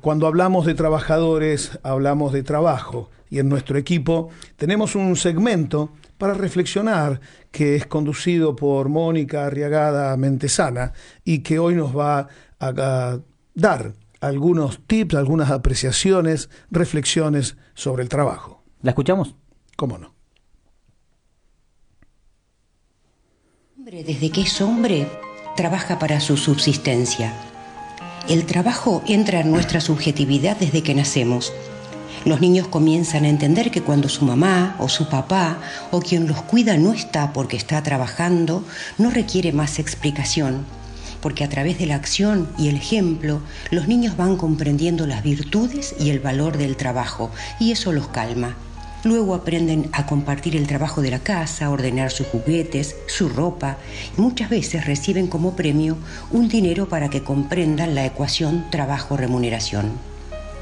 cuando hablamos de trabajadores, hablamos de trabajo. Y en nuestro equipo tenemos un segmento para reflexionar que es conducido por Mónica Arriagada Mentesana y que hoy nos va a, dar algunos tips, algunas apreciaciones, reflexiones sobre el trabajo. ¿La escuchamos? ¿Cómo no? Desde que es hombre, trabaja para su subsistencia. El trabajo entra en nuestra subjetividad desde que nacemos. Los niños comienzan a entender que cuando su mamá o su papá o quien los cuida no está porque está trabajando, no requiere más explicación, porque a través de la acción y el ejemplo, los niños van comprendiendo las virtudes y el valor del trabajo, y eso los calma. Luego aprenden a compartir el trabajo de la casa, a ordenar sus juguetes, su ropa y muchas veces reciben como premio un dinero para que comprendan la ecuación trabajo-remuneración.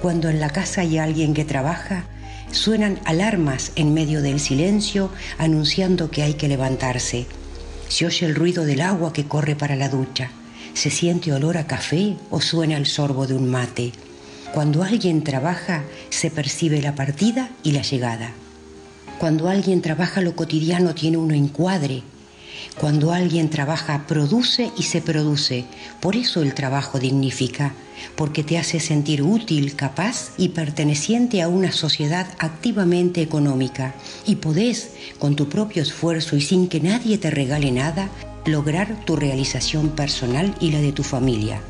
Cuando en la casa hay alguien que trabaja, suenan alarmas en medio del silencio anunciando que hay que levantarse. Se oye el ruido del agua que corre para la ducha. Se siente olor a café o suena el sorbo de un mate. Cuando alguien trabaja, se percibe la partida y la llegada. Cuando alguien trabaja lo cotidiano tiene un encuadre. Cuando alguien trabaja, produce y se produce. Por eso el trabajo dignifica, porque te hace sentir útil, capaz y perteneciente a una sociedad activamente económica. Y podés, con tu propio esfuerzo y sin que nadie te regale nada, lograr tu realización personal y la de tu familia.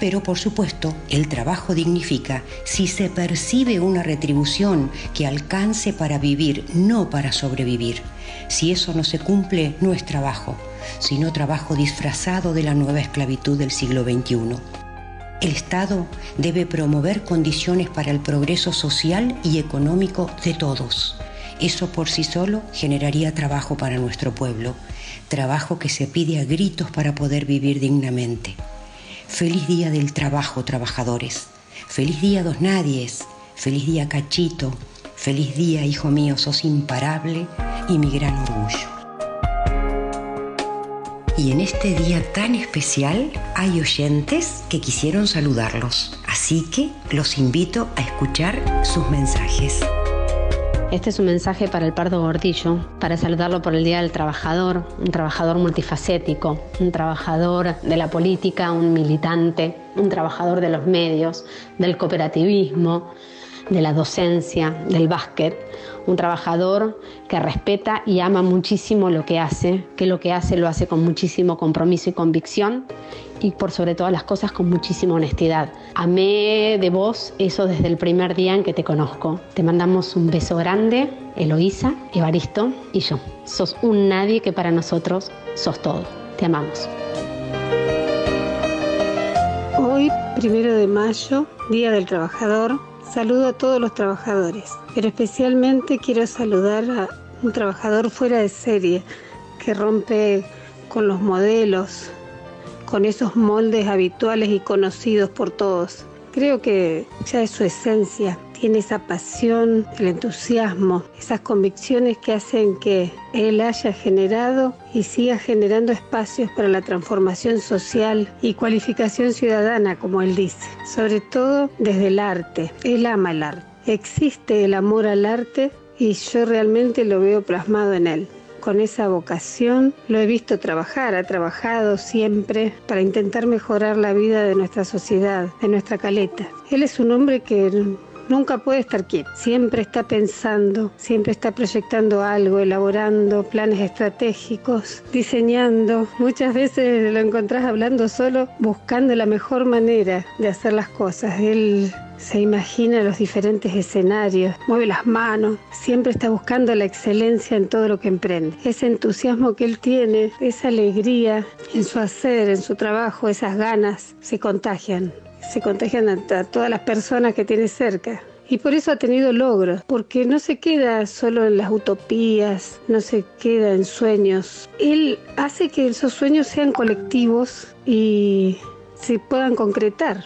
Pero por supuesto, el trabajo dignifica si se percibe una retribución que alcance para vivir, no para sobrevivir. Si eso no se cumple, no es trabajo, sino trabajo disfrazado de la nueva esclavitud del siglo XXI. El Estado debe promover condiciones para el progreso social y económico de todos. Eso por sí solo generaría trabajo para nuestro pueblo, trabajo que se pide a gritos para poder vivir dignamente. Feliz día del trabajo, trabajadores. Feliz día, dos nadies. Feliz día, Cachito. Feliz día, hijo mío, sos imparable y mi gran orgullo. Y en este día tan especial hay oyentes que quisieron saludarlos, así que los invito a escuchar sus mensajes. Este es un mensaje para el Pardo Gordillo, para saludarlo por el Día del Trabajador, un trabajador multifacético, un trabajador de la política, un militante, un trabajador de los medios, del cooperativismo, de la docencia, del básquet, un trabajador que respeta y ama muchísimo lo que hace, que lo que hace lo hace con muchísimo compromiso y convicción y por sobre todas las cosas con muchísima honestidad. Amé de vos eso desde el primer día en que te conozco. Te mandamos un beso grande, Eloísa, Evaristo y yo. Sos un nadie que para nosotros sos todo. Te amamos. Hoy, primero de mayo, Día del Trabajador, saludo a todos los trabajadores, pero especialmente quiero saludar a un trabajador fuera de serie que rompe con los modelos, con esos moldes habituales y conocidos por todos. Creo que ya es su esencia, tiene esa pasión, el entusiasmo, esas convicciones que hacen que él haya generado y siga generando espacios para la transformación social y cualificación ciudadana, como él dice, sobre todo desde el arte. Él ama el arte. Existe el amor al arte y yo realmente lo veo plasmado en él con esa vocación. Lo he visto trabajar, ha trabajado siempre para intentar mejorar la vida de nuestra sociedad, de nuestra caleta. Él es un hombre que nunca puede estar quieto, siempre está pensando, siempre está proyectando algo, elaborando planes estratégicos, diseñando. Muchas veces lo encontrás hablando solo, buscando la mejor manera de hacer las cosas. Él se imagina los diferentes escenarios, mueve las manos, siempre está buscando la excelencia en todo lo que emprende. Ese entusiasmo que él tiene, esa alegría en su hacer, en su trabajo, esas ganas, se contagian, se contagian a, todas las personas que tiene cerca. Y por eso ha tenido logros, porque no se queda solo en las utopías, no se queda en sueños. Él hace que esos sueños sean colectivos y se puedan concretar.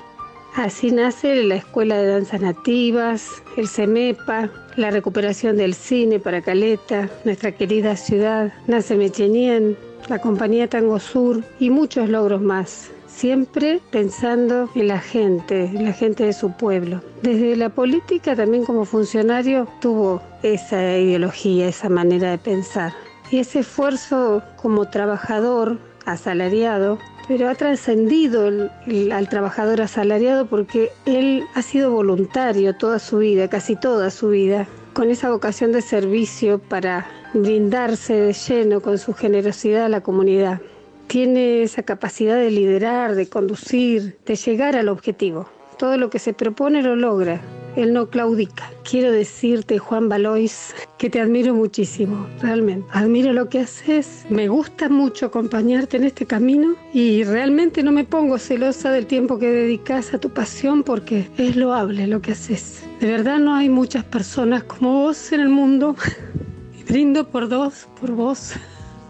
Así nace la Escuela de Danzas Nativas, el CEMEPA, la recuperación del cine para Caleta, nuestra querida ciudad, nace Mechenien, la compañía Tango Sur y muchos logros más. Siempre pensando en la gente, en la gente de su pueblo. Desde la política también como funcionario tuvo esa ideología, esa manera de pensar. Y ese esfuerzo como trabajador asalariado pero ha trascendido al trabajador asalariado porque él ha sido voluntario toda su vida, casi toda su vida, con esa vocación de servicio para brindarse de lleno con su generosidad a la comunidad. Tiene esa capacidad de liderar, de conducir, de llegar al objetivo. Todo lo que se propone lo logra él no claudica. Quiero decirte, Juan Valois, que te admiro muchísimo, realmente. Admiro lo que haces, me gusta mucho acompañarte en este camino y realmente no me pongo celosa del tiempo que dedicas a tu pasión porque es loable lo que haces. De verdad no hay muchas personas como vos en el mundo. Brindo por dos, por vos.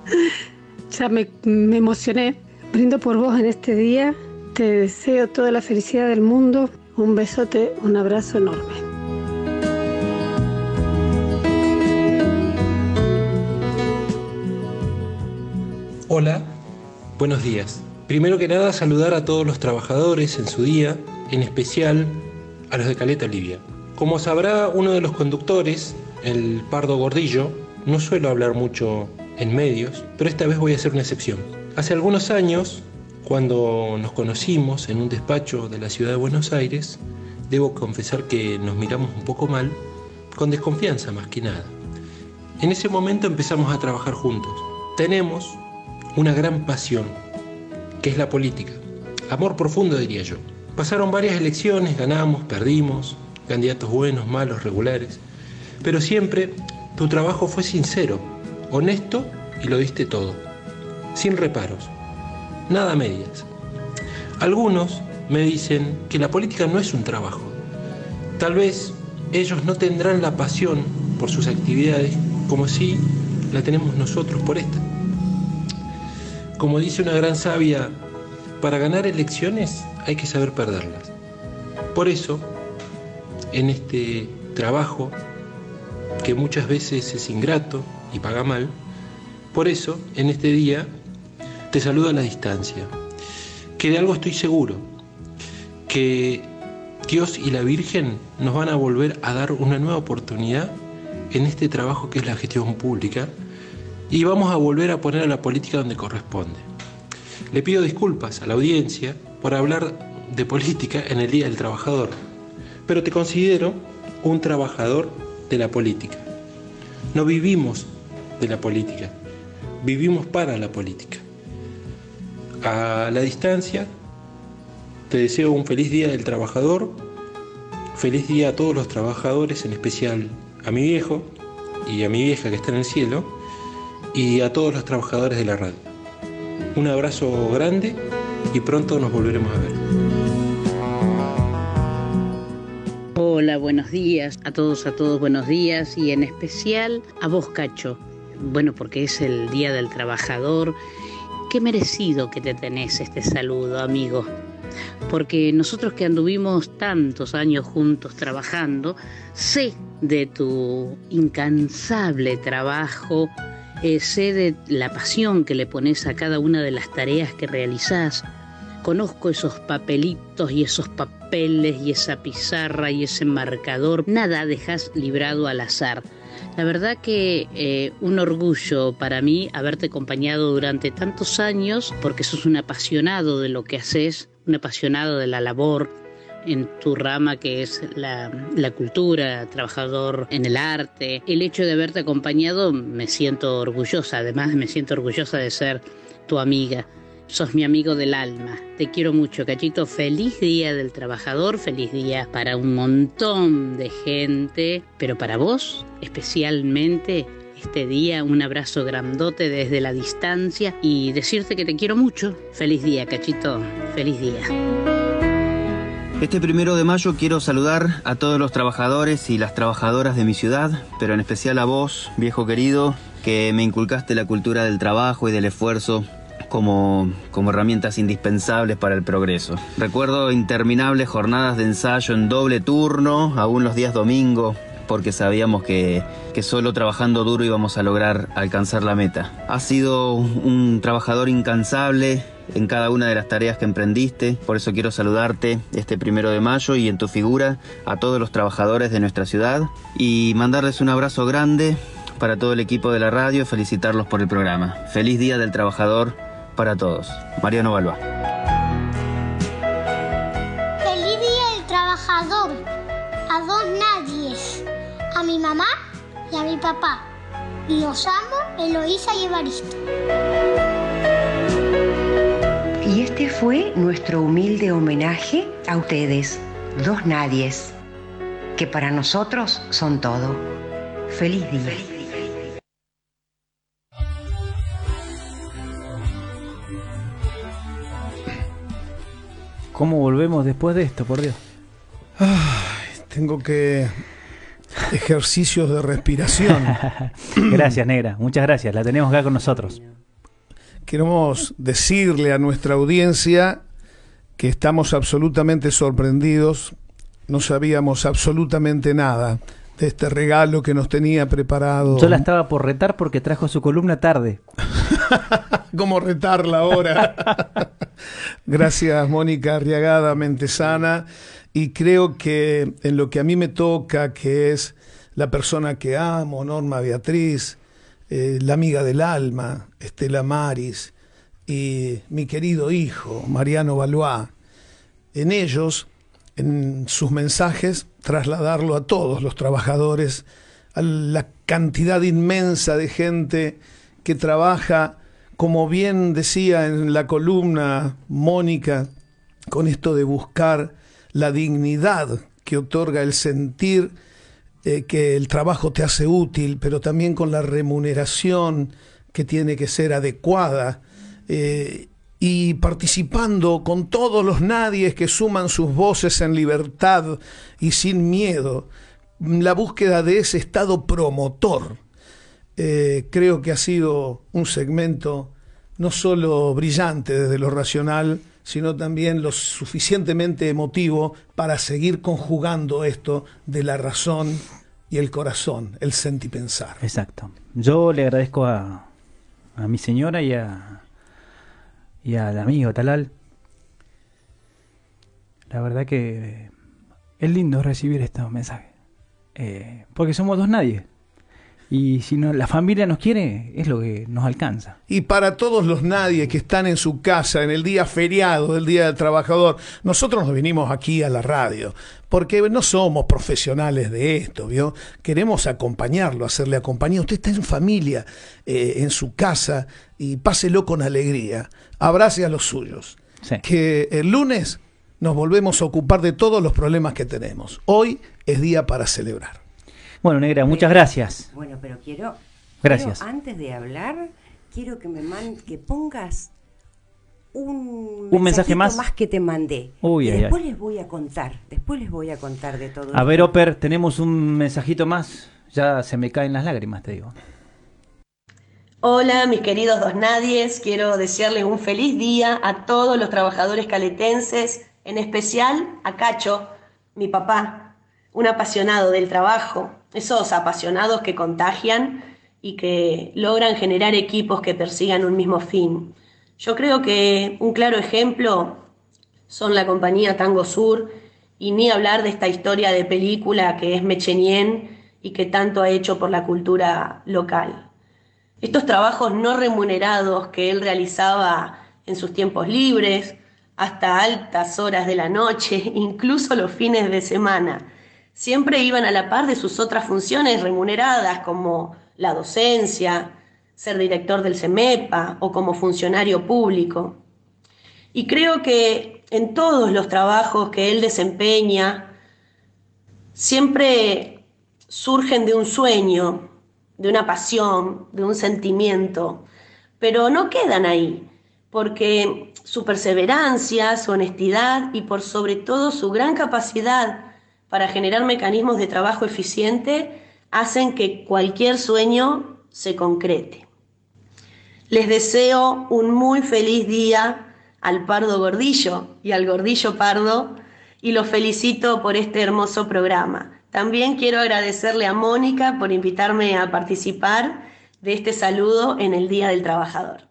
Ya me, me emocioné. Brindo por vos en este día. Te deseo toda la felicidad del mundo un besote, un abrazo enorme. Hola, buenos días. Primero que nada, saludar a todos los trabajadores en su día, en especial a los de Caleta Olivia. Como sabrá uno de los conductores, el Pardo Gordillo, no suelo hablar mucho en medios, pero esta vez voy a hacer una excepción. Hace algunos años cuando nos conocimos en un despacho de la ciudad de Buenos Aires, debo confesar que nos miramos un poco mal, con desconfianza más que nada. En ese momento empezamos a trabajar juntos. Tenemos una gran pasión, que es la política. Amor profundo diría yo. Pasaron varias elecciones, ganamos, perdimos, candidatos buenos, malos, regulares, pero siempre tu trabajo fue sincero, honesto y lo diste todo, sin reparos nada medias. Algunos me dicen que la política no es un trabajo. Tal vez ellos no tendrán la pasión por sus actividades como si la tenemos nosotros por esta. Como dice una gran sabia, para ganar elecciones hay que saber perderlas. Por eso, en este trabajo, que muchas veces es ingrato y paga mal, por eso, en este día, te saludo a la distancia, que de algo estoy seguro, que Dios y la Virgen nos van a volver a dar una nueva oportunidad en este trabajo que es la gestión pública y vamos a volver a poner a la política donde corresponde. Le pido disculpas a la audiencia por hablar de política en el Día del Trabajador, pero te considero un trabajador de la política. No vivimos de la política, vivimos para la política a la distancia. Te deseo un feliz día del trabajador, feliz día a todos los trabajadores, en especial a mi viejo y a mi vieja que está en el cielo, y a todos los trabajadores de la radio. Un abrazo grande y pronto nos volveremos a ver. Hola, buenos días. A todos, a todos, buenos días. Y en especial a vos, Cacho. Bueno, porque es el Día del Trabajador qué merecido que te tenés este saludo, amigo. Porque nosotros que anduvimos tantos años juntos trabajando, sé de tu incansable trabajo, eh, sé de la pasión que le pones a cada una de las tareas que realizás. Conozco esos papelitos y esos papeles y esa pizarra y ese marcador. Nada dejas librado al azar. La verdad que eh, un orgullo para mí haberte acompañado durante tantos años porque sos un apasionado de lo que haces, un apasionado de la labor en tu rama que es la, la, cultura, trabajador en el arte. El hecho de haberte acompañado me siento orgullosa, además me siento orgullosa de ser tu amiga. Sos mi amigo del alma. Te quiero mucho, Cachito. Feliz día del trabajador, feliz día para un montón de gente, pero para vos especialmente este día, un abrazo grandote desde la distancia y decirte que te quiero mucho. Feliz día, Cachito. Feliz día. Este primero de mayo quiero saludar a todos los trabajadores y las trabajadoras de mi ciudad, pero en especial a vos, viejo querido, que me inculcaste la cultura del trabajo y del esfuerzo como, como herramientas indispensables para el progreso. Recuerdo interminables jornadas de ensayo en doble turno, aún los días domingo, porque sabíamos que, que, solo trabajando duro íbamos a lograr alcanzar la meta. Ha sido un trabajador incansable en cada una de las tareas que emprendiste. Por eso quiero saludarte este primero de mayo y en tu figura a todos los trabajadores de nuestra ciudad y mandarles un abrazo grande para todo el equipo de la radio, felicitarlos por el programa. Feliz Día del Trabajador para todos. Mariano Balba. Feliz Día del Trabajador a dos nadies, a mi mamá y a mi papá. Los amo, Eloísa y Evaristo. Y este fue nuestro humilde homenaje a ustedes, dos nadies, que para nosotros son todo. Feliz día. ¿Cómo volvemos después de esto, por Dios? Ay, tengo que ejercicios de respiración. gracias, negra. Muchas gracias. La tenemos acá con nosotros. Queremos decirle a nuestra audiencia que estamos absolutamente sorprendidos. No sabíamos absolutamente nada de este regalo que nos tenía preparado. Yo la estaba por retar porque trajo su columna tarde. ¿Cómo retarla ahora? Gracias, Mónica Arriagada Mentesana. Y creo que en lo que a mí me toca, que es la persona que amo, Norma Beatriz, eh, la amiga del alma, Estela Maris, y mi querido hijo, Mariano Valois, en ellos, en sus mensajes, trasladarlo a todos los trabajadores, a la cantidad inmensa de gente que trabaja, como bien decía en la columna Mónica, con esto de buscar la dignidad que otorga el sentir eh, que el trabajo te hace útil, pero también con la remuneración que tiene que ser adecuada. Eh, y participando con todos los nadies que suman sus voces en libertad y sin miedo, la búsqueda de ese estado promotor. Eh, creo que ha sido un segmento no solo brillante desde lo racional, sino también lo suficientemente emotivo para seguir conjugando esto de la razón y el corazón, el sentipensar. Exacto. Yo le agradezco a, a mi señora y a y al amigo Talal. La verdad que es lindo recibir estos mensajes. Eh, porque somos dos nadie. Y si no, la familia nos quiere, es lo que nos alcanza. Y para todos los nadie que están en su casa en el día feriado del Día del Trabajador, nosotros nos vinimos aquí a la radio, porque no somos profesionales de esto, ¿vio? Queremos acompañarlo, hacerle acompañar. Usted está en familia, eh, en su casa, y páselo con alegría. Abrace a los suyos. Que el lunes nos volvemos a ocupar de todos los problemas que tenemos. Hoy es día para celebrar. Bueno, Negra, muchas gracias. Bueno, pero quiero. Gracias. antes de hablar, quiero que me man, que pongas un, un mensaje más? más que te mandé. Uy, y ay, después ay. les voy a contar. Después les voy a contar de todo. A ver, Oper, tenemos un mensajito más. Ya se me caen las lágrimas, te digo. Hola, mis queridos dos nadies. Quiero desearles un feliz día a todos los trabajadores caletenses, en especial a Cacho, mi papá, un apasionado del trabajo, esos apasionados que contagian y que logran generar equipos que persigan un mismo fin. Yo creo que un claro ejemplo son la compañía Tango Sur y ni hablar de esta historia de película que es Mechenien y que tanto ha hecho por la cultura local. Estos trabajos no remunerados que él realizaba en sus tiempos libres, hasta altas horas de la noche, incluso los fines de semana, siempre iban a la par de sus otras funciones remuneradas como la docencia, ser director del CEMEPA o como funcionario público. Y creo que en todos los trabajos que él desempeña, siempre surgen de un sueño, de una pasión, de un sentimiento, pero no quedan ahí, porque su perseverancia, su honestidad y por sobre todo su gran capacidad para generar mecanismos de trabajo eficiente hacen que cualquier sueño se concrete. Les deseo un muy feliz día al Pardo Gordillo y al Gordillo Pardo y los felicito por este hermoso programa. También quiero agradecerle a Mónica por invitarme a participar de este saludo en el Día del Trabajador.